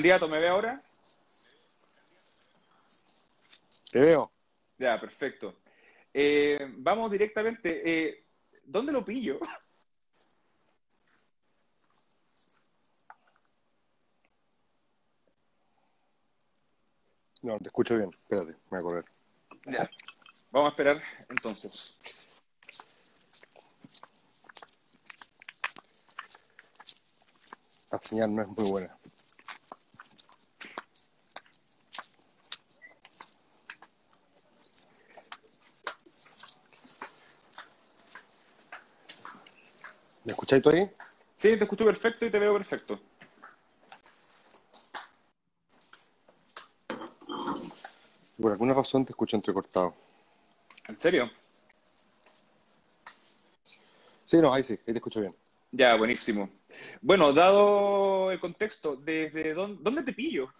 Candidato, ¿me ve ahora? Te veo. Ya, perfecto. Eh, vamos directamente. Eh, ¿Dónde lo pillo? No, te escucho bien. Espérate, me voy a correr. Ya. Vamos a esperar entonces. La señal no es muy buena. ¿Me escucháis tú ahí? Sí, te escucho perfecto y te veo perfecto. Por alguna razón te escucho entrecortado. ¿En serio? Sí, no, ahí sí, ahí te escucho bien. Ya, buenísimo. Bueno, dado el contexto, ¿desde dónde, dónde te pillo?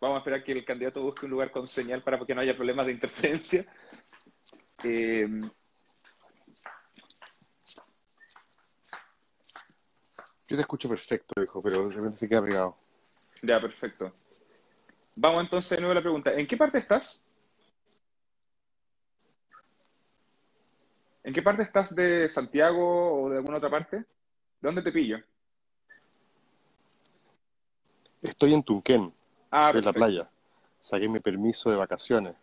Vamos a esperar que el candidato busque un lugar con señal para que no haya problemas de interferencia. Eh, Yo te escucho perfecto, hijo, pero de repente se queda pegado. ya, perfecto. Vamos entonces de nuevo a la pregunta. ¿En qué parte estás? ¿En qué parte estás de Santiago o de alguna otra parte? ¿De dónde te pillo? Estoy en Tunquén, Ah, en la playa. Saqué mi permiso de vacaciones.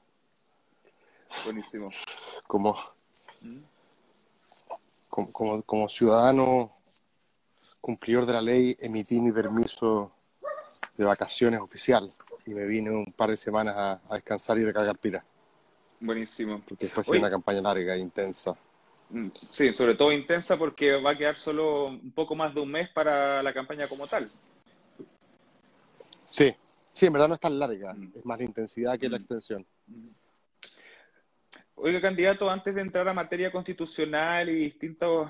Buenísimo. Como, Mm. como, como, como ciudadano cumplidor de la ley, emití mi permiso de vacaciones oficial y me vine un par de semanas a, a descansar y recargar pilas, Buenísimo. porque sido una campaña larga e intensa. Mm, Sí, sobre todo intensa porque va a quedar solo un poco más de un mes para la campaña como tal. Sí, sí, en verdad no es tan larga, Mm. es más la intensidad que la Mm. extensión. Oiga, candidato, antes de entrar a materia constitucional y distintos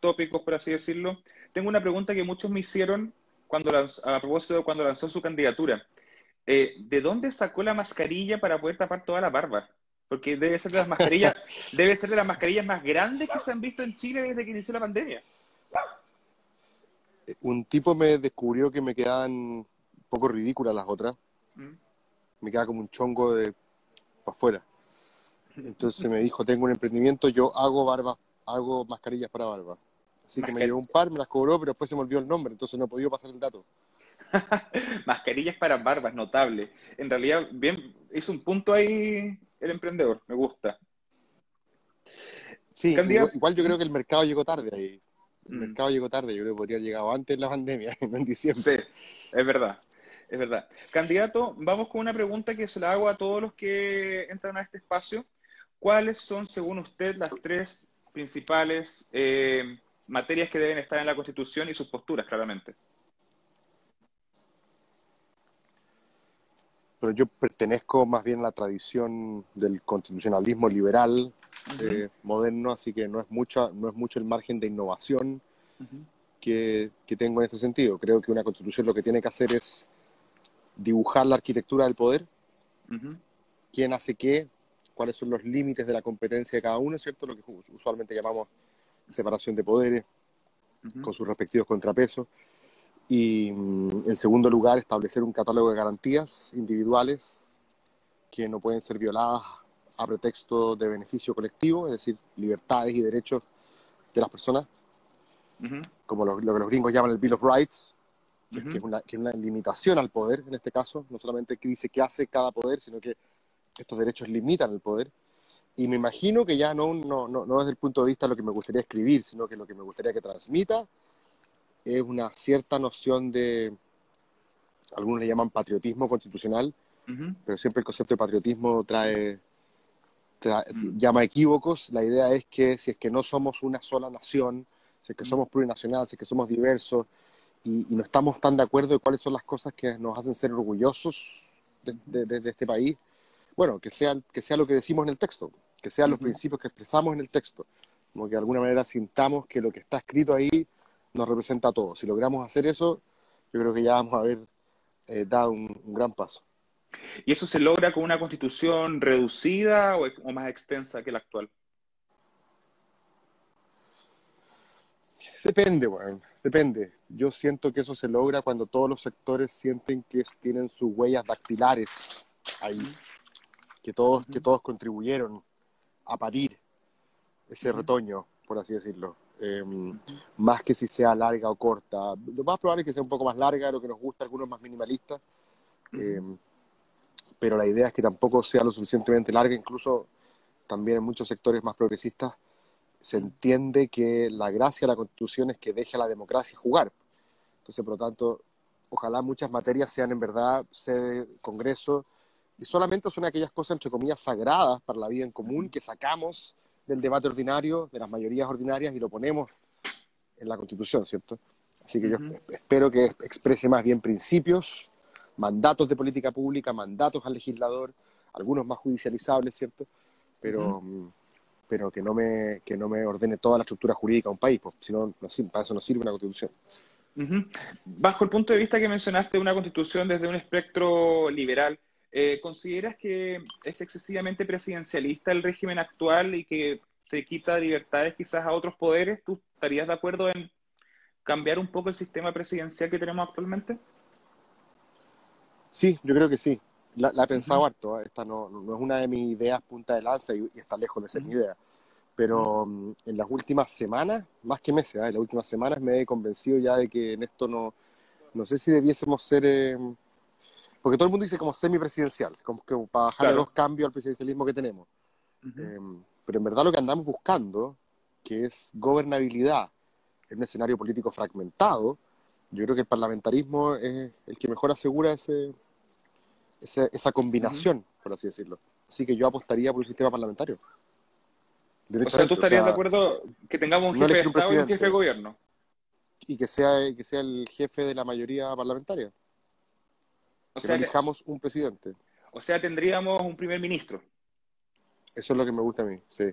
tópicos, por así decirlo, tengo una pregunta que muchos me hicieron cuando lanz- a propósito de cuando lanzó su candidatura. Eh, ¿de dónde sacó la mascarilla para poder tapar toda la barba? Porque debe ser de las mascarillas, debe ser de las mascarillas más grandes que se han visto en Chile desde que inició la pandemia. Eh, Un tipo me descubrió que me quedaban poco ridículas las otras, Mm. me quedaba como un chongo de para afuera. Entonces me dijo, tengo un emprendimiento, yo hago barba, hago mascarillas para barba. Así que me llevó un par, me las cobró, pero después se me olvidó el nombre, entonces no he podido pasar el dato. Mascarillas para barbas, notable. En realidad, bien, hizo un punto ahí el emprendedor, me gusta. Sí, igual, igual yo creo que el mercado llegó tarde ahí. El Mm. mercado llegó tarde, yo creo que podría haber llegado antes de la pandemia, en diciembre. Sí, es verdad, es verdad. Candidato, vamos con una pregunta que se la hago a todos los que entran a este espacio. ¿Cuáles son, según usted, las tres principales eh, materias que deben estar en la Constitución y sus posturas, claramente? Pero yo pertenezco más bien a la tradición del constitucionalismo liberal eh, moderno, así que no es, mucha, no es mucho el margen de innovación que, que tengo en este sentido. Creo que una constitución lo que tiene que hacer es dibujar la arquitectura del poder, quién hace qué, cuáles son los límites de la competencia de cada uno, ¿cierto? Lo que usualmente llamamos separación de poderes, con sus respectivos contrapesos. Y mm, en segundo lugar, establecer un catálogo de garantías individuales que no pueden ser violadas a pretexto de beneficio colectivo, es decir, libertades y derechos de las personas, como lo, lo que los gringos llaman el Bill of Rights, que, Ujú. que es una, que es una limitación al poder en este caso, no solamente que dice qué hace cada poder, sino que estos derechos limitan el poder. Y me imagino que ya no, no, no, no desde el punto de vista de lo que me gustaría escribir, sino que lo que me gustaría que transmita es una cierta noción de, algunos le llaman patriotismo constitucional, ujú. pero siempre el concepto de patriotismo trae, trae- Mm. llama equívocos. La idea es que si es que no somos una sola nación, si es que Mm. somos plurinacional, si es que somos diversos y, y no estamos tan de acuerdo de cuáles son las cosas que nos hacen ser orgullosos de, de- de- de este país, bueno, que sea, que sea lo que decimos en el texto, que sean los Ujú. principios que expresamos en el texto, como que de alguna manera sintamos que lo que está escrito ahí nos representa a todos. Si logramos hacer eso, yo creo que ya vamos a haber eh, dado un, gran paso. ¿Y eso se logra con una constitución reducida o, más extensa que la actual? Depende, bueno, depende. Yo siento que eso se logra cuando todos los sectores sienten que tienen sus huellas dactilares ahí, que todos, que todos contribuyeron a parir ese retoño, por así decirlo. Em, más que si sea larga o corta. Lo más probable es que sea un poco más larga, lo que nos gusta, algunos más minimalistas. Em, pero la idea es que tampoco sea lo suficientemente larga, incluso también en muchos sectores más progresistas se entiende que la gracia de la Constitución es que deje a la democracia jugar. Entonces, por lo tanto, ojalá muchas materias sean en verdad sede Congreso y solamente son aquellas cosas, entre comillas, sagradas para la vida en común que sacamos del debate ordinario, de las mayorías ordinarias y lo ponemos en la Constitución, ¿cierto? Así que yo espero que exprese más bien principios, mandatos de política pública, mandatos al legislador, algunos más judicializables, ¿cierto? Pero, pero que, no me, que no me ordene toda la estructura jurídica de un país, pues, si no, para eso no sirve una constitución. Bajo el punto de vista que mencionaste, una constitución desde un espectro liberal, eh, ¿consideras que es excesivamente presidencialista el régimen actual y que se quita libertades quizás a otros poderes? ¿Tú estarías de acuerdo en cambiar un poco el sistema presidencial que tenemos actualmente? Sí, yo creo que sí. La, he pensado harto. ¿eh? Esta no, no, es una de mis ideas punta de lanza y, está lejos de ser mi idea. Pero mm, en las últimas semanas, más que meses, ¿eh? en las últimas semanas me he convencido ya de que en esto no, no sé si debiésemos ser, eh, porque todo el mundo dice como semipresidencial, como que para bajar los cambios al presidencialismo que tenemos. pero en verdad lo que andamos buscando, que es gobernabilidad en un escenario político fragmentado, yo creo que el parlamentarismo es el que mejor asegura ese, esa combinación, por así decirlo. Así que yo apostaría por un sistema parlamentario. O sea, ¿tú estarías de acuerdo que tengamos un jefe de Estado y un jefe de gobierno? Y que sea, que sea el jefe de la mayoría parlamentaria. O que sea, elijamos un presidente. O sea, tendríamos un primer ministro. Eso es lo que me gusta a mí, sí.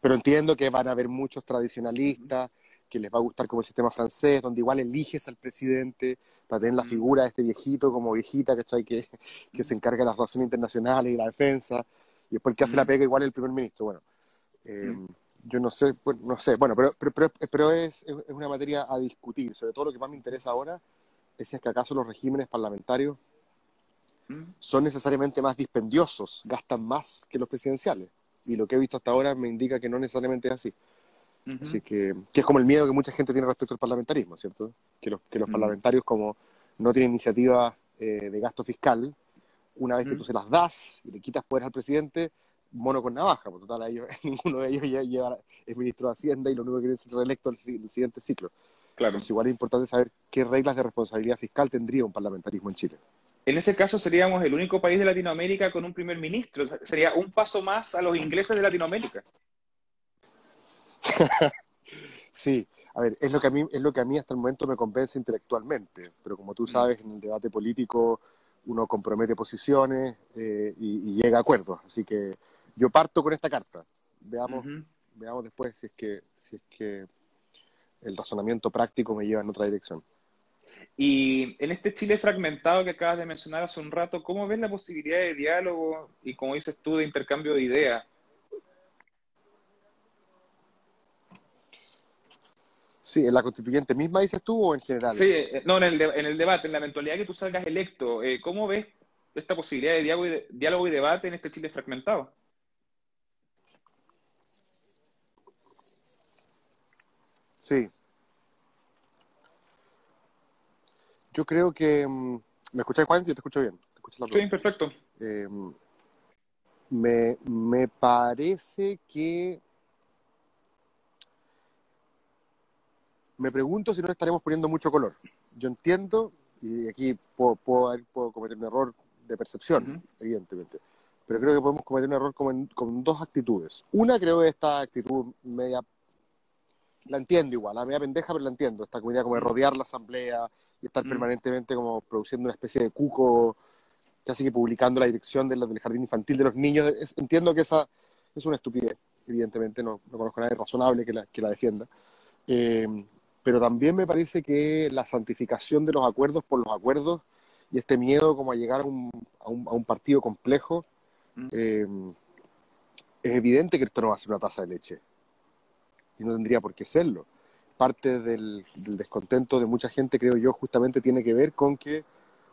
Pero entiendo que van a haber muchos tradicionalistas que les va a gustar como el sistema francés, donde igual eliges al presidente para tener la figura de este viejito como viejita, ¿cachai? Que, que se encarga de las relaciones internacionales y la defensa, y después el que hace la pega igual el primer ministro. Bueno, eh, yo no sé, no sé, bueno, pero, pero, pero, es, es, una materia a discutir. Sobre todo lo que más me interesa ahora es si es que acaso los regímenes parlamentarios son necesariamente más dispendiosos, gastan más que los presidenciales. Y lo que he visto hasta ahora me indica que no necesariamente es así. Así que, que es como el miedo que mucha gente tiene respecto al parlamentarismo, ¿cierto? Que los, que los mm. parlamentarios, como no tienen iniciativa eh, de gasto fiscal, una vez que tú se las das y le quitas poder al presidente, mono con navaja, porque total, ellos, ninguno de ellos ya lleva, es ministro de Hacienda y lo único que quiere es ser reelecto el, el siguiente ciclo. Claro. Entonces, igual es importante saber qué reglas de responsabilidad fiscal tendría un parlamentarismo en Chile. En ese caso seríamos el único país de Latinoamérica con un primer ministro. Sería un paso más a los ingleses de Latinoamérica. sí, a ver, es lo, que a mí, es lo que a mí hasta el momento me convence intelectualmente, pero como tú mm. sabes, en el debate político uno compromete posiciones eh, y, llega a acuerdos. Así que yo parto con esta carta. Veamos, veamos después si es que, si es que el razonamiento práctico me lleva en otra dirección. Y en este Chile fragmentado que acabas de mencionar hace un rato, ¿cómo ves la posibilidad de diálogo y, como dices tú, de intercambio de ideas? Sí, ¿en la constituyente misma dices tú o en general? Sí, eh, no, en el, en el debate, en la eventualidad que tú salgas electo, eh, ¿cómo ves esta posibilidad de diálogo, y de diálogo y debate en este Chile fragmentado? Sí, Yo creo que... Mm, ¿Me escuchas, Juan? Yo te escucho bien. sí, perfecto. Eh, me, me parece que... Me pregunto si no estaremos poniendo mucho color. Yo entiendo, y aquí puedo, puedo, cometer un error de percepción, evidentemente, pero creo que podemos cometer un error con, con dos actitudes. Una creo que esta actitud media la entiendo igual, la media pendeja, pero la entiendo. Esta comunidad como de rodear la asamblea, y estar permanentemente como produciendo una especie de cuco, casi que publicando la dirección del jardín infantil de los niños. entiendo que esa es una estupidez. evidentemente no, no conozco a nadie razonable que la, que la defienda. Eh, pero también me parece que la santificación de los acuerdos por los acuerdos y este miedo como a llegar a un, a un, a un partido complejo, Mm. eh, es evidente que esto no va a ser una taza de leche. Y no tendría por qué serlo. Parte del, del descontento de mucha gente, creo yo, justamente tiene que ver con que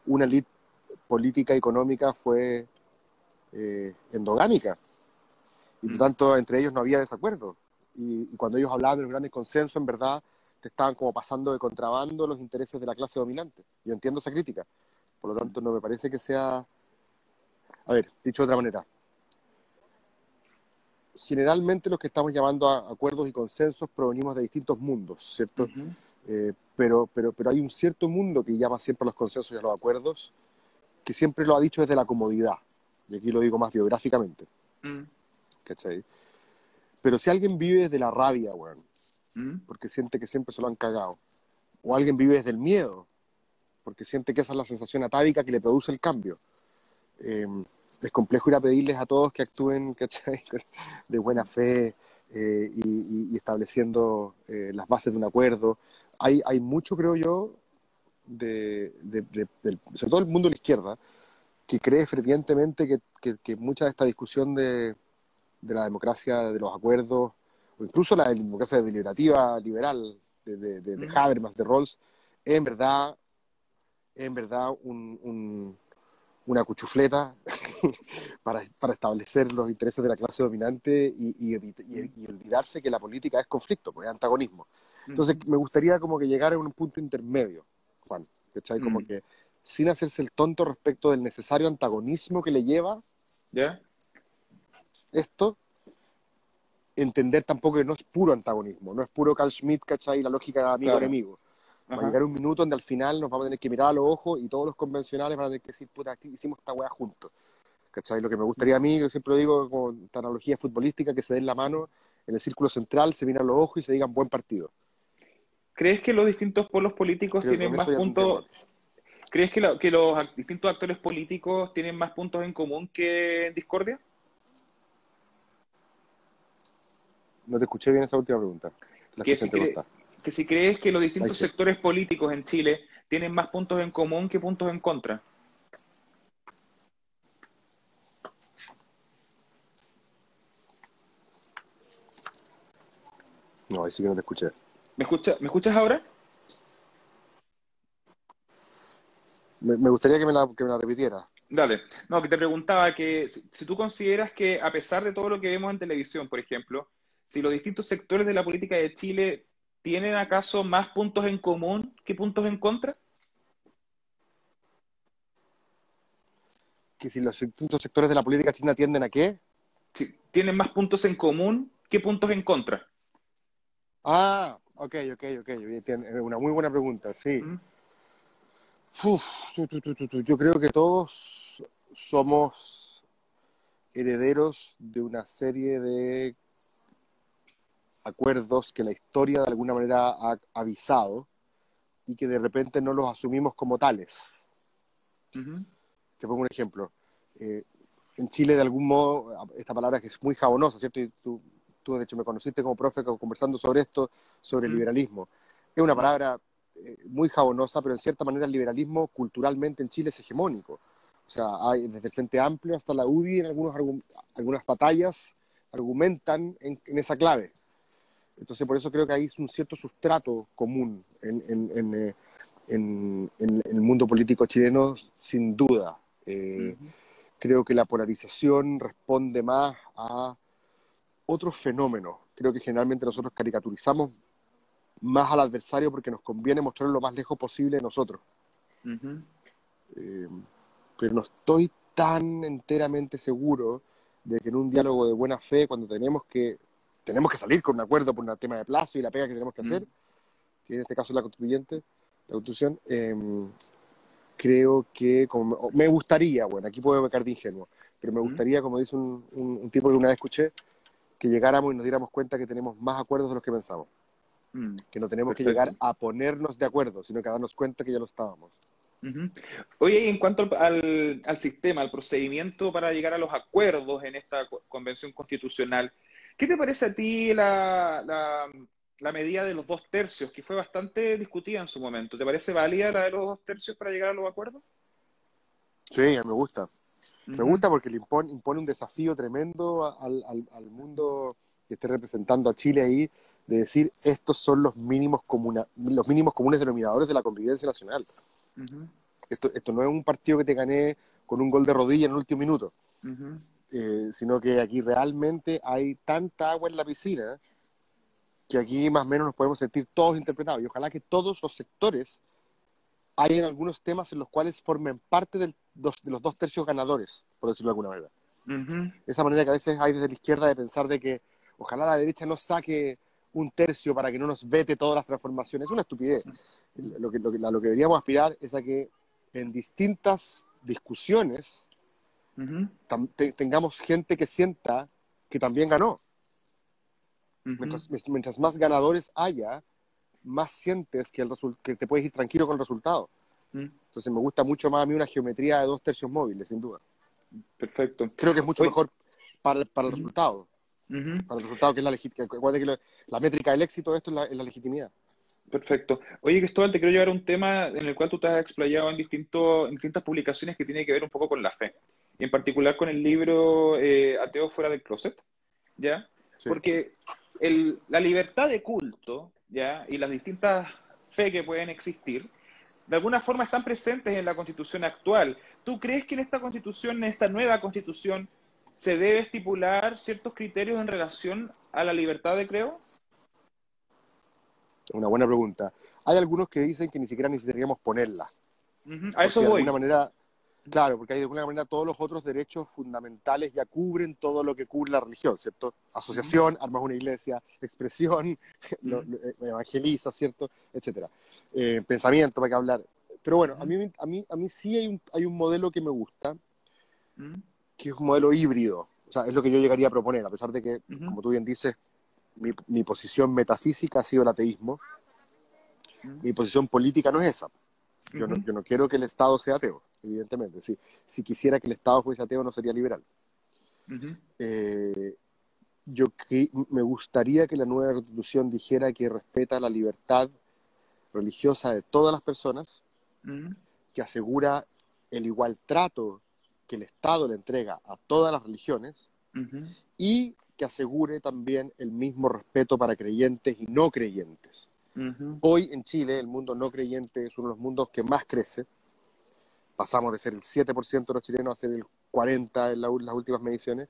una elite política económica fue eh, endogámica. Y por Mm. tanto, entre ellos no había desacuerdo. Y, y cuando ellos hablaban de los grandes consensos, en verdad, te estaban como pasando de contrabando los intereses de la clase dominante. Yo entiendo esa crítica. Por lo tanto, no me parece que sea... A ver, dicho de otra manera. Generalmente los que estamos llamando a acuerdos y consensos provenimos de distintos mundos, ¿cierto? Eh, pero, pero, pero hay un cierto mundo que llama siempre a los consensos y a los acuerdos, que siempre lo ha dicho desde la comodidad. Y aquí lo digo más biográficamente, Mm. ¿cachai? Pero si alguien vive desde la rabia, weón, Mm. porque siente que siempre se lo han cagado, o alguien vive desde el miedo, porque siente que esa es la sensación atávica que le produce el cambio, eh, es complejo ir a pedirles a todos que actúen ¿cachai? de buena fe eh, y, y- estableciendo eh, las bases de un acuerdo. Hay, hay mucho, creo yo, de, de- de- sobre todo el mundo de la izquierda, que cree fervientemente que, que- que mucha de esta discusión de, la democracia, de los acuerdos, incluso la democracia deliberativa liberal de, de, de, de. Habermas, de Rawls, es en verdad, es en verdad un- un- una cuchufleta para, para establecer los intereses de la clase dominante y, y evit- y- y olvidarse que la política es conflicto, pues es antagonismo. Entonces me gustaría como que llegara a un punto intermedio, Juan, ¿cachai? Como Mm. que sin hacerse el tonto respecto del necesario antagonismo que le lleva ¿Ya? esto, entender tampoco que no es puro antagonismo, no es puro Carl Schmitt, ¿cachai? La lógica amigo-enemigo. Va a llegar un minuto donde al final nos vamos a tener que mirar a los ojos y todos los convencionales van a tener que decir, puta, hicimos esta weá juntos. ¿Cachai? Lo que me gustaría a mí, yo siempre lo digo con esta analogía futbolística, que se den la mano en el círculo central, se miran los ojos y se digan buen partido. ¿Crees que los distintos polos políticos Creo tienen más puntos? ¿Crees que, la- que los distintos actores políticos tienen más puntos en común que en discordia? No te escuché bien esa última pregunta. Que si, que si crees que los distintos sí. sectores políticos en Chile tienen más puntos en común que puntos en contra. No, ahí sí que no te escuché. ¿Me, escucha, ¿Me escuchas ahora? Me, me gustaría que me, la, que me la repitiera. Dale. No, que te preguntaba que si, si tú consideras que a pesar de todo lo que vemos en televisión, por ejemplo, si los distintos sectores de la política de Chile tienen acaso más puntos en común que puntos en contra? Que si los distintos sectores de la política china tienden a qué? Tienen más puntos en común que puntos en contra. Ah, ok, ok, ok. Es una muy buena pregunta, sí. ¿Mm? Uf. Yo creo que todos somos herederos de una serie de acuerdos que la historia de alguna manera ha avisado y que de repente no los asumimos como tales. Te pongo un ejemplo. Eh, en Chile, de algún modo, esta palabra que es muy jabonosa, ¿cierto? Y tú, tú, de hecho, me conociste como profe conversando sobre esto, sobre el liberalismo. Es una palabra eh, muy jabonosa, pero en cierta manera el liberalismo culturalmente en Chile es hegemónico. O sea, hay desde el Frente Amplio hasta la UDI en algunos, algunas batallas argumentan en, en esa clave. Entonces, por eso creo que hay un cierto sustrato común en, en- en, eh, en- en el mundo político chileno, sin duda. Eh, creo que la polarización responde más a otros fenómenos. Creo que generalmente nosotros caricaturizamos más al adversario porque nos conviene mostrarlo lo más lejos posible de nosotros. Eh, pero no estoy tan enteramente seguro de que en un diálogo de buena fe, cuando tenemos que, tenemos que salir con un acuerdo por un tema de plazo y la pega que tenemos que hacer, Mm. que en este caso es la constituyente, la constitución, eh, creo que como, me gustaría, bueno, aquí puedo pecar de ingenuo, pero me Mm. gustaría, como dice un, un- un tipo que una vez escuché, que llegáramos y nos diéramos cuenta que tenemos más acuerdos de los que pensamos, Mm. que no tenemos que llegar a ponernos de acuerdo, sino que a darnos cuenta que ya lo estábamos. Oye, y en cuanto al, sistema, al procedimiento para llegar a los acuerdos en esta convención constitucional, ¿Qué te parece a ti la, la, medida de los dos tercios, que fue bastante discutida en su momento? ¿Te parece válida la de los dos tercios para llegar a los acuerdos? Sí, me gusta. Me gusta porque le impone, impone un desafío tremendo al, al, mundo que esté representando a Chile ahí, de decir estos son los mínimos, comuna, los mínimos comunes denominadores de la convivencia nacional. esto, esto no es un partido que te gané con un gol de rodilla en el último minuto. Eh, sino que aquí realmente hay tanta agua en la piscina que aquí más o menos nos podemos sentir todos interpretados. Y ojalá que todos los sectores hayan algunos temas en los cuales formen parte de los dos tercios ganadores, por decirlo de alguna manera. Esa manera que a veces hay desde la izquierda de pensar de que ojalá la derecha no saque un tercio para que no nos vete todas las transformaciones. Es una estupidez. Lo que, lo que, lo que deberíamos aspirar es a que en distintas discusiones tengamos gente que sienta que también ganó. mientras, más ganadores haya, más sientes que, el que te puedes ir tranquilo con el resultado. Entonces me gusta mucho más a mí una geometría de dos tercios móviles, sin duda. Perfecto. Creo que es mucho mejor para, para el resultado. Para el resultado que es la legitimidad. la métrica del éxito de esto es la, legitimidad. Perfecto. Oye, Cristóbal, te quiero llevar a un tema en el cual tú te has explayado en, distinto, en distintas publicaciones que tiene que ver un poco con la fe y en particular con el libro eh, Ateo fuera del closet, ¿ya? Porque el, la libertad de culto, ¿ya? Y las distintas fe que pueden existir, de alguna forma están presentes en la constitución actual. ¿Tú crees que en esta constitución, en esta nueva constitución, se debe estipular ciertos criterios en relación a la libertad de creo? Una buena pregunta. Hay algunos que dicen que ni siquiera necesitaríamos ponerla. A eso voy. De alguna manera, Claro, porque hay de alguna manera todos los otros derechos fundamentales ya cubren todo lo que cubre la religión, ¿cierto? Asociación, armas una iglesia, expresión, eh, evangeliza, ¿cierto? Etcétera. Eh, pensamiento, para que hablar. Pero bueno, a mí, a mí, a mí sí hay un, hay un modelo que me gusta, que es un modelo híbrido. O sea, es lo que yo llegaría a proponer, a pesar de que, como tú bien dices, mi, mi, posición metafísica ha sido el ateísmo. Mi posición política no es esa. Yo, no, yo no quiero que el Estado sea ateo evidentemente. Si, si quisiera que el Estado fuese ateo, no sería liberal. Eh, yo me gustaría que la nueva constitución dijera que respeta la libertad religiosa de todas las personas, que asegura el igual trato que el Estado le entrega a todas las religiones y que asegure también el mismo respeto para creyentes y no creyentes. Hoy en Chile el mundo no creyente es uno de los mundos que más crece pasamos de ser el 7% de los chilenos a ser el 40% en las últimas mediciones.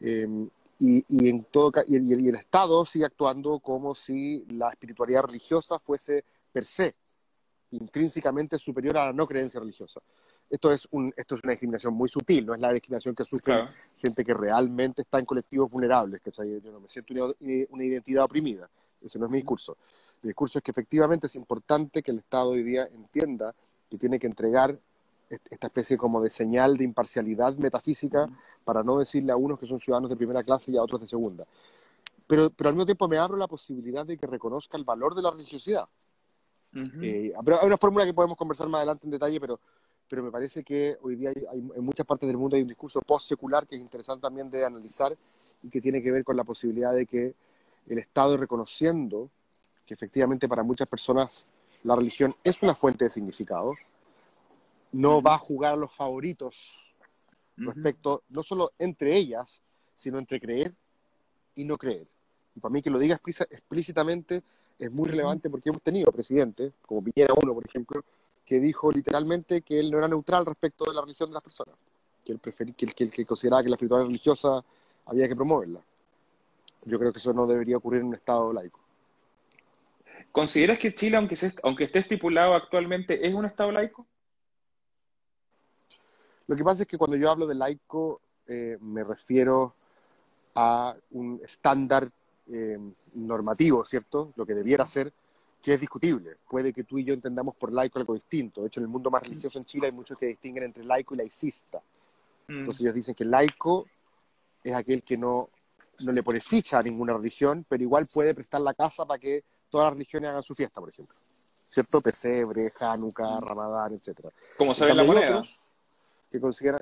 Em, y, y, en todo, y, el Estado sigue actuando como si la espiritualidad religiosa fuese per se, intrínsecamente superior a la no creencia religiosa. Esto es, un, esto es una discriminación muy sutil, no es la discriminación que sufre gente que realmente está en colectivos vulnerables, que yo no me siento una, una identidad oprimida, ese no es mi discurso. Mi discurso es que efectivamente es importante que el Estado hoy día entienda que tiene que entregar esta especie como de señal de imparcialidad metafísica para no decirle a unos que son ciudadanos de primera clase y a otros de segunda. Pero, pero al mismo tiempo me abro la posibilidad de que reconozca el valor de la religiosidad. Eh, hay una fórmula que podemos conversar más adelante en detalle, pero, pero me parece que hoy día hay, en muchas partes del mundo hay un discurso post-secular que es interesante también de analizar y que tiene que ver con la posibilidad de que el Estado reconociendo que efectivamente para muchas personas la religión es una fuente de significado, no va a jugar a los favoritos respecto, no solo entre ellas, sino entre creer y no creer. Y para mí que lo diga explícitamente es muy relevante porque hemos tenido presidentes, como Piñera uno, por ejemplo, que dijo literalmente que él no era neutral respecto de la religión de las personas, que él, prefería, que, que, que consideraba que la espiritualidad religiosa había que promoverla. Yo creo que eso no debería ocurrir en un Estado laico. ¿Consideras que Chile, aunque, aunque esté estipulado actualmente, es un Estado laico? Lo que pasa es que cuando yo hablo de laico eh, me refiero a un estándar eh, normativo, ¿cierto? Lo que debiera ser, que es discutible. Puede que tú y yo entendamos por laico algo distinto. De hecho, en el mundo más religioso en Chile hay muchos que distinguen entre laico y laicista. Mm. Entonces ellos dicen que laico es aquel que no, no le pone ficha a ninguna religión, pero igual puede prestar la casa para que todas las religiones hagan su fiesta, por ejemplo. ¿Cierto? Pesebre, Hanukkah, mm. Ramadán, etc. Como saben la moneda que considera,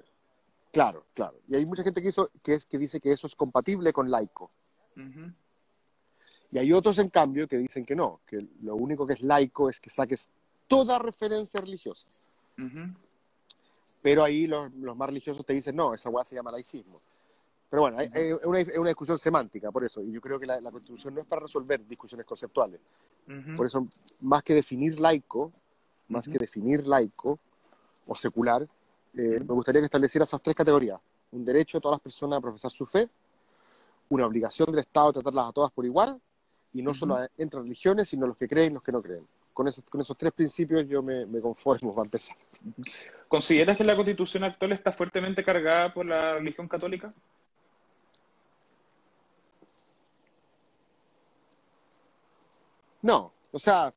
claro, claro. Y hay mucha gente que, hizo, que, es, que dice que eso es compatible con laico. Y hay otros, en cambio, que dicen que no, que lo único que es laico es que saques toda referencia religiosa. Pero ahí los, más religiosos te dicen, no, esa hueá se llama laicismo. Pero bueno, es una, una, discusión semántica, por eso. Y yo creo que la, Constitución no es para resolver discusiones conceptuales. Por eso, más que definir laico, más que definir laico o secular, eh, me gustaría que estableciera esas tres categorías. Un derecho de todas las personas a profesar su fe, una obligación del Estado de tratarlas a todas por igual, y no solo entre religiones, sino los que creen y los que no creen. Con esos, con esos tres principios yo me, me conformo para empezar. ¿Consideras que la constitución actual está fuertemente cargada por la religión católica? No, o sea,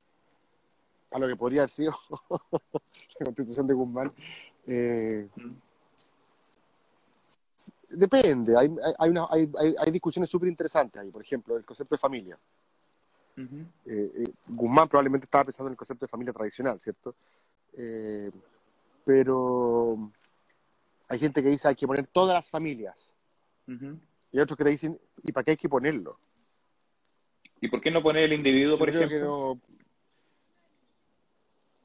a lo que podría haber sido la constitución de Guzmán. Eh, depende, hay, hay, hay, hay discusiones súper interesantes ahí, por ejemplo, el concepto de familia. Eh, eh, Guzmán probablemente estaba pensando en el concepto de familia tradicional, ¿cierto? pero hay gente que dice hay que poner todas las familias. Y otros que te dicen, ¿y para qué hay que ponerlo? ¿Y por qué no poner el individuo, por ejemplo?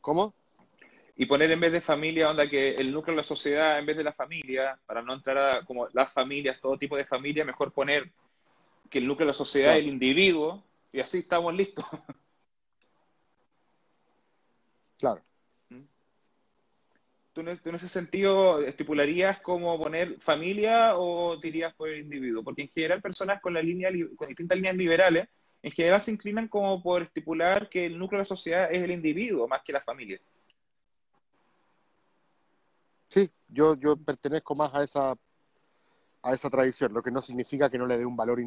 ¿Cómo? Y poner en vez de familia, onda que el núcleo de la sociedad, en vez de la familia, para no entrar a como las familias, todo tipo de familia, mejor poner que el núcleo de la sociedad es el individuo, y así estamos listos. Claro. ¿Tú en, ese sentido estipularías cómo poner familia o dirías por el individuo? Porque en general personas con la línea con distintas líneas liberales en general se inclinan como por estipular que el núcleo de la sociedad es el individuo más que la familia. Sí, yo, yo pertenezco más a esa, a esa tradición, lo que no significa que no le dé un valor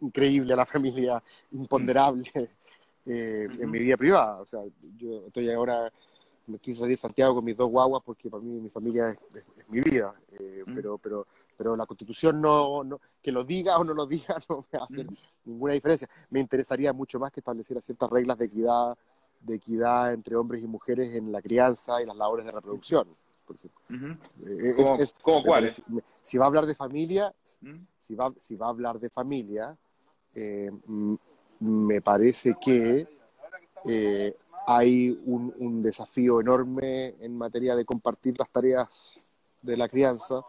increíble a la familia, imponderable eh, en mi vida privada. O sea, yo estoy ahora, me quise salir de Santiago con mis dos guaguas porque para mí mi familia es, mi vida, eh, pero, pero pero la constitución no, no, que lo diga o no lo diga no me hace ninguna diferencia. Me interesaría mucho más que estableciera ciertas reglas de equidad, de equidad entre hombres y mujeres en la crianza y las labores de reproducción. ¿Cómo, cuáles? Si, va a hablar de familia, si, va, si va a hablar de familia, eh, me parece que eh, hay un, un desafío enorme en materia de compartir las tareas de la crianza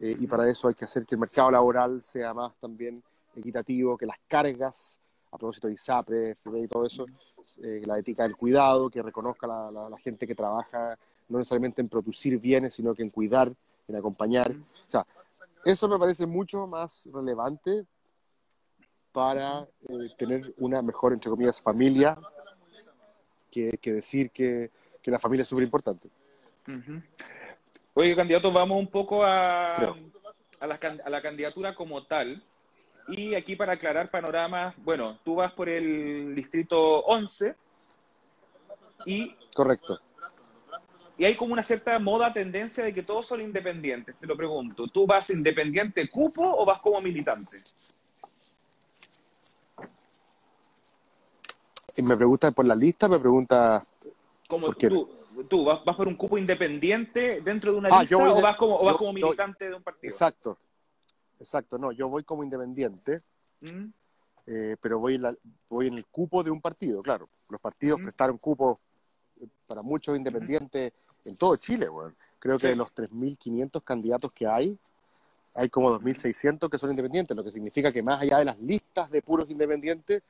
eh, y para eso hay que hacer que el mercado laboral sea más también equitativo, que las cargas, a propósito de ISAPRE, y todo eso, eh, la ética del cuidado, que reconozca la, la, gente que trabaja no necesariamente en producir bienes, sino que en cuidar, en acompañar. O sea, eso me parece mucho más relevante para eh, tener una mejor, entre comillas, familia, que, que decir que, que, la familia es súper importante. Oye, candidato, vamos un poco a, a, la, candidatura como tal. Y aquí para aclarar panoramas, bueno, tú vas por el distrito 11 y... Correcto. Y hay como una cierta moda, tendencia de que todos son independientes. Te lo pregunto, ¿tú vas independiente cupo o vas como militante? Y me pregunta por la lista, me pregunta... Como tú, tú vas, por un cupo independiente dentro de una ah, lista o, vas como, vas como militante de un partido? Exacto, exacto, no, yo voy como independiente, ¿Mm? eh, pero voy, voy en el cupo de un partido, claro. Los partidos ¿Mm? prestaron cupos para muchos independientes en todo Chile, bueno. Creo que de los 3.500 candidatos que hay, hay como 2.600 que son independientes, lo que significa que más allá de las listas de puros independientes,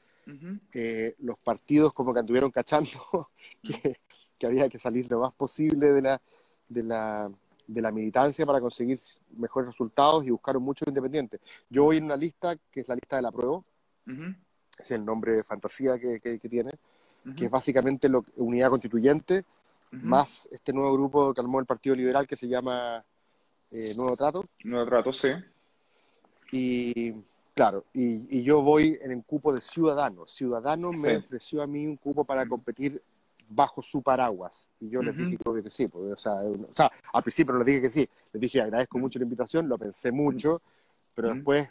eh, los partidos como que anduvieron cachando que, que había que salir lo más posible de la, de la, de la militancia para conseguir mejores resultados y buscaron muchos independientes. Yo voy en una lista que es la lista de la prueba, es el nombre de fantasía que, que, tiene, que es básicamente lo, unidad constituyente, más este nuevo grupo que armó el Partido Liberal que se llama eh, Nuevo Trato. Nuevo Trato, sí. Y claro, y, y, yo voy en el cupo de Ciudadanos. Ciudadanos me ofreció a mí un cupo para competir bajo su paraguas. Y yo les dije que sí. Pues, o, sea, o, sea, al principio les dije que sí. Les dije agradezco mucho la invitación, lo pensé mucho, pero después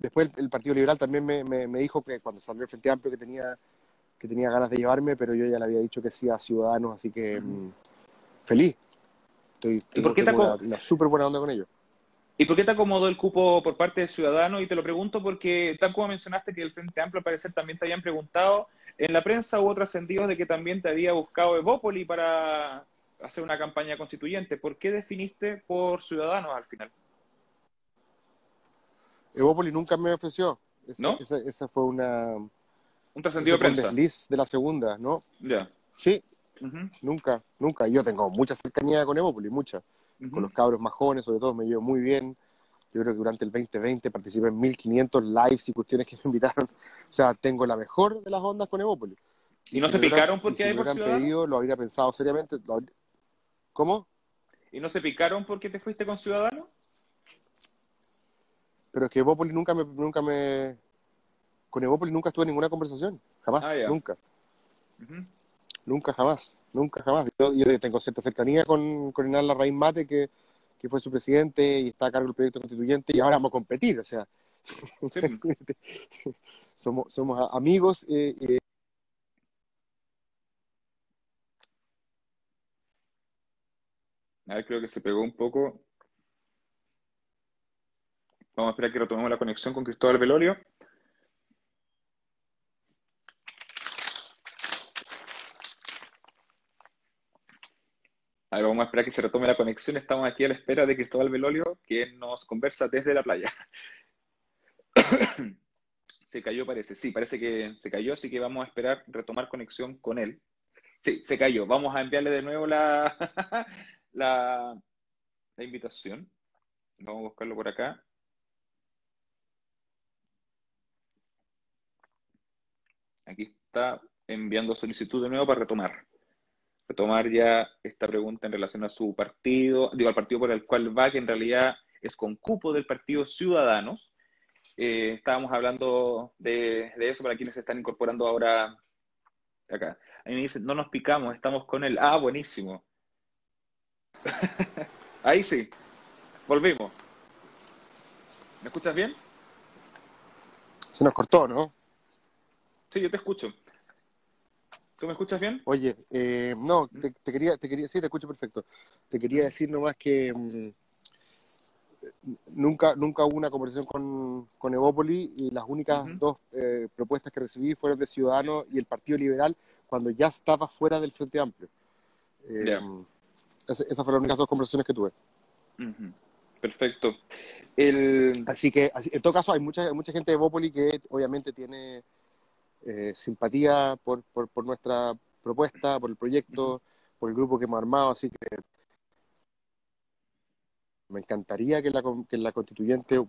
después el Partido Liberal también me, me, dijo que cuando salió el Frente Amplio que tenía, que tenía ganas de llevarme, pero yo ya le había dicho que sí a Ciudadanos, así que mm, feliz. Estoy, ¿Y por qué una, súper buena onda con ellos. ¿Y por qué te acomodó el cupo por parte de Ciudadanos? Y te lo pregunto porque, tal como mencionaste que el Frente Amplio al parecer también te habían preguntado, en la prensa hubo trascendidos de que también te había buscado Evópoli para hacer una campaña constituyente. ¿Por qué definiste por Ciudadanos al final? Evópoli nunca me ofreció. Esa, ¿No? esa, esa fue una... Un trascendido de un desliz de la segunda, ¿no? Ya. Sí, nunca, nunca. Yo tengo mucha cercanía con Evópoli, mucha. Con los cabros más jóvenes, sobre todo, me llevo muy bien. Yo creo que durante el 2020 participé en 1500 lives y cuestiones que me invitaron. O sea, tengo la mejor de las ondas con Evópoli. ¿Y no si se picaron porque si hay por pedido, lo habría pensado seriamente. habría- ¿Cómo? ¿Y no se picaron porque te fuiste con Ciudadanos? Pero es que Evópoli nunca me, nunca me... Con Evópoli nunca estuve en ninguna conversación. Jamás, Ah, nunca. Nunca, jamás. Nunca, jamás. Yo, yo tengo cierta cercanía con, con Inal Larraín Mate, que, que fue su presidente y está a cargo del proyecto constituyente, y ahora vamos a competir. O sea, Sí. somos, somos amigos. eh, eh, A ver, creo que se pegó un poco. Vamos a esperar que retomemos la conexión con Cristóbal Velorio. A ver, vamos a esperar que se retome la conexión. Estamos aquí a la espera de Cristóbal Velorio, que nos conversa desde la playa. Se cayó, parece. Sí, parece que se cayó, así que vamos a esperar retomar conexión con él. Sí, se cayó. Vamos a enviarle de nuevo la, la, la invitación. Vamos a buscarlo por acá. Aquí está enviando solicitud de nuevo para retomar. Retomar ya esta pregunta en relación a su partido, digo, al partido por el cual va, que en realidad es con cupo del partido Ciudadanos. Eh, estábamos hablando de, de eso para quienes se están incorporando ahora acá. A mí me dicen, no nos picamos, estamos con él. Ah, buenísimo. Ahí sí. Volvimos. ¿Me escuchas bien? se nos cortó, ¿no? Sí, yo te escucho. ¿Tú me escuchas bien? Oye, eh, no, te, te quería, te quería, sí, te escucho perfecto. Te quería decir nomás que mm, nunca, nunca hubo una conversación con, con Evópoli y las únicas Ujú. dos eh, propuestas que recibí fueron de Ciudadanos y el Partido Liberal cuando ya estaba fuera del Frente Amplio. Eh, esa- esas fueron las únicas dos conversaciones que tuve. Ujú. Perfecto. El... Así que, en todo caso, hay mucha, mucha gente de Evópoli que obviamente tiene eh, simpatía por, por, por nuestra propuesta, por el proyecto, por el grupo que hemos armado, así que me encantaría que en la, que la constituyente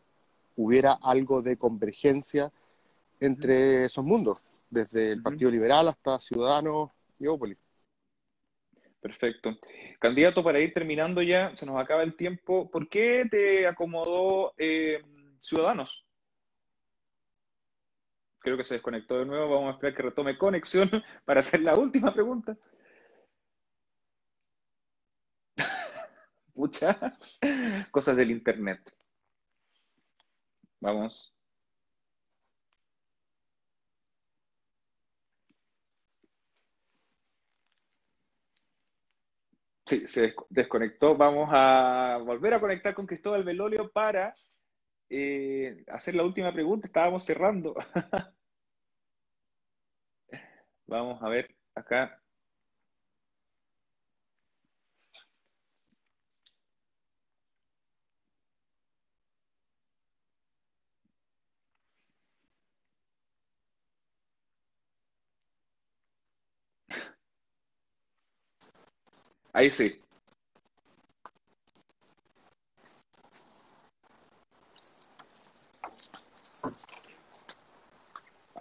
hubiera algo de convergencia entre esos mundos, desde el. Partido Liberal hasta Ciudadanos y Evópoli. Perfecto. Candidato, para ir terminando ya, se nos acaba el tiempo. ¿Por qué te acomodó eh, Ciudadanos? Creo que se desconectó de nuevo. Vamos a esperar que retome conexión para hacer la última pregunta. Pucha, cosas del internet. Vamos. Sí, se des- desconectó. Vamos a volver a conectar con Cristóbal Velolio para eh, hacer la última pregunta. Estábamos cerrando. Vamos a ver acá. Ahí sí.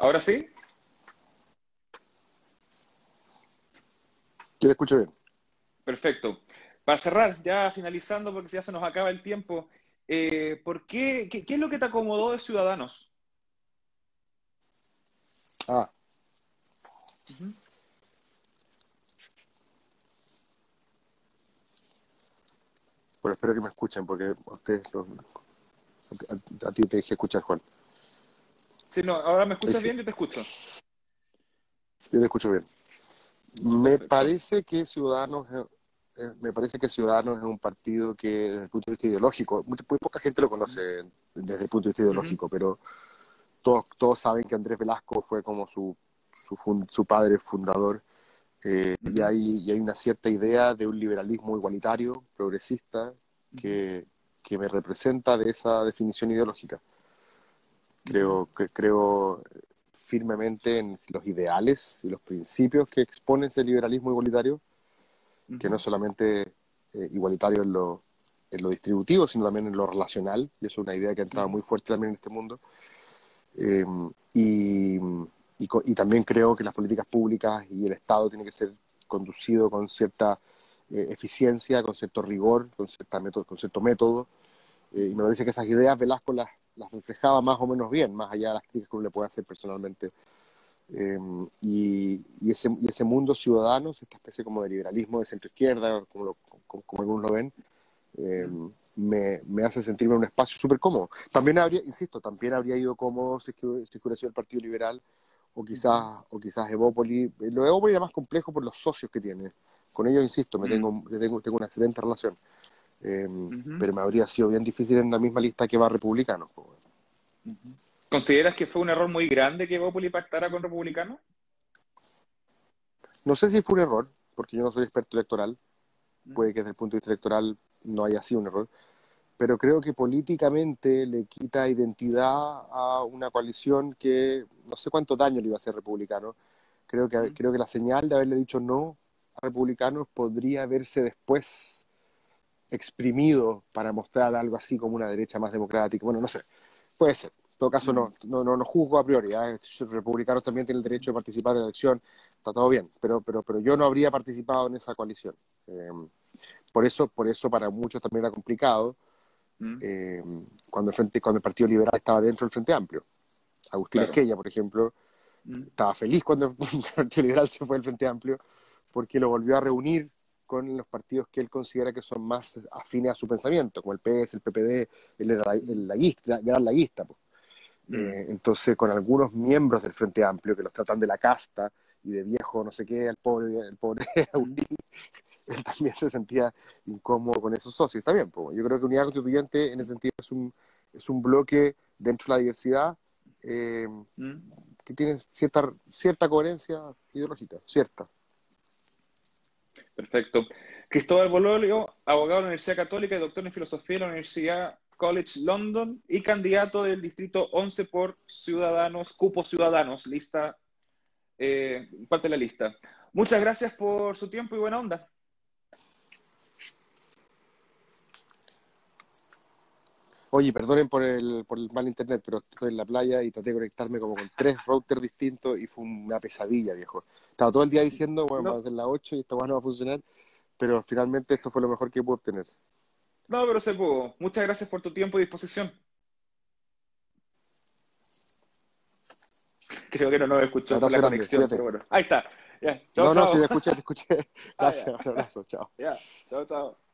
¿Ahora sí? Yo te escucho bien. Perfecto. Para cerrar, ya finalizando, porque ya se nos acaba el tiempo, eh, ¿por qué, qué, qué es lo que te acomodó de Ciudadanos? Ah, bueno, espero que me escuchen porque a ustedes lo- a, a ti te dije escuchar, Juan. Sí, no, ahora me escuchas Sí, sí. bien, yo te escucho. Yo te escucho bien. Me Perfecto. parece que Ciudadanos me parece que Ciudadanos es un partido que desde el punto de vista ideológico, muy, poca gente lo conoce desde el punto de vista ideológico, pero todos, todos saben que Andrés Velasco fue como su, su, su padre fundador eh, y, hay, y, hay, una cierta idea de un liberalismo igualitario, progresista, que, que, me representa de esa definición ideológica. Creo, que, creo firmemente en los ideales y los principios que expone ese liberalismo igualitario, que no solamente eh, igualitario en lo, en lo distributivo, sino también en lo relacional, y eso es una idea que ha entrado muy fuerte también en este mundo. Eh, y, y, también creo que las políticas públicas y el Estado tienen que ser conducido con cierta eh, eficiencia, con cierto rigor, con, cierta método, con cierto método. y me parece que esas ideas Velasco las, las reflejaba más o menos bien, más allá de las críticas que uno le puede hacer personalmente. Em, y, y, ese, y ese mundo ciudadano, esta especie como de liberalismo de centro-izquierda, como, como, como, algunos lo ven, em, me, me, hace sentirme en un espacio súper cómodo. También habría, insisto, también habría ido cómodo si, si hubiera sido el Partido Liberal o quizás, o quizás Evópoli. Lo de Evópoli era más complejo por los socios que tiene. Con ellos, insisto, me tengo, tengo, tengo una excelente relación. Em, pero me habría sido bien difícil en la misma lista que va republicano. ¿Consideras que fue un error muy grande que Bópoli pactara con republicanos? No sé si fue un error, porque yo no soy experto electoral. Puede que desde el punto de vista electoral no haya sido un error. Pero creo que políticamente le quita identidad a una coalición que no sé cuánto daño le iba a hacer republicano. Creo que, creo que la señal de haberle dicho no a republicanos podría verse después exprimido para mostrar algo así como una derecha más democrática. Bueno, no sé, puede ser. En todo caso, no, no, no, juzgo a priori. ¿eh? Los republicanos también tienen el derecho de participar en la elección, está todo bien, pero, pero, pero yo no habría participado en esa coalición. Eh, por, eso, por eso para muchos también era complicado mm. eh, cuando, el Frente, cuando el Partido Liberal estaba dentro del Frente Amplio. Agustín Esquella, por ejemplo, mm. estaba feliz cuando el Partido Liberal se fue al Frente Amplio porque lo volvió a reunir con los partidos que él considera que son más afines a su pensamiento, como el PS, el PPD, el, el, laguista, gran laguista. Eh, entonces, con algunos miembros del Frente Amplio que los tratan de la casta y de viejo, no sé qué, el pobre, el pobre él también se sentía incómodo con esos socios. Está bien, yo creo que Unidad Constituyente en ese sentido es un, es un bloque dentro de la diversidad eh, mm. que tiene cierta, cierta coherencia ideológica, cierta. Perfecto. Cristóbal Bololio, abogado de la Universidad Católica y doctor en Filosofía de la Universidad College London y candidato del Distrito 11 por Ciudadanos, Cupo Ciudadanos, lista, eh, parte de la lista. Muchas gracias por su tiempo y buena onda. Oye, perdonen por el, por el mal internet, pero estoy en la playa y traté de conectarme como con tres routers distintos y fue una pesadilla, viejo. Estaba todo el día diciendo, bueno, vamos a hacer la 8 y esto no va a funcionar, pero finalmente esto fue lo mejor que pude obtener. No, pero se pudo. Muchas gracias por tu tiempo y disposición. Creo que no nos escuchó por la conexión, pero bueno. Ahí está. no, no, sí, te escuché, te escuché. Gracias, un abrazo, chao. Ya, chao, chao.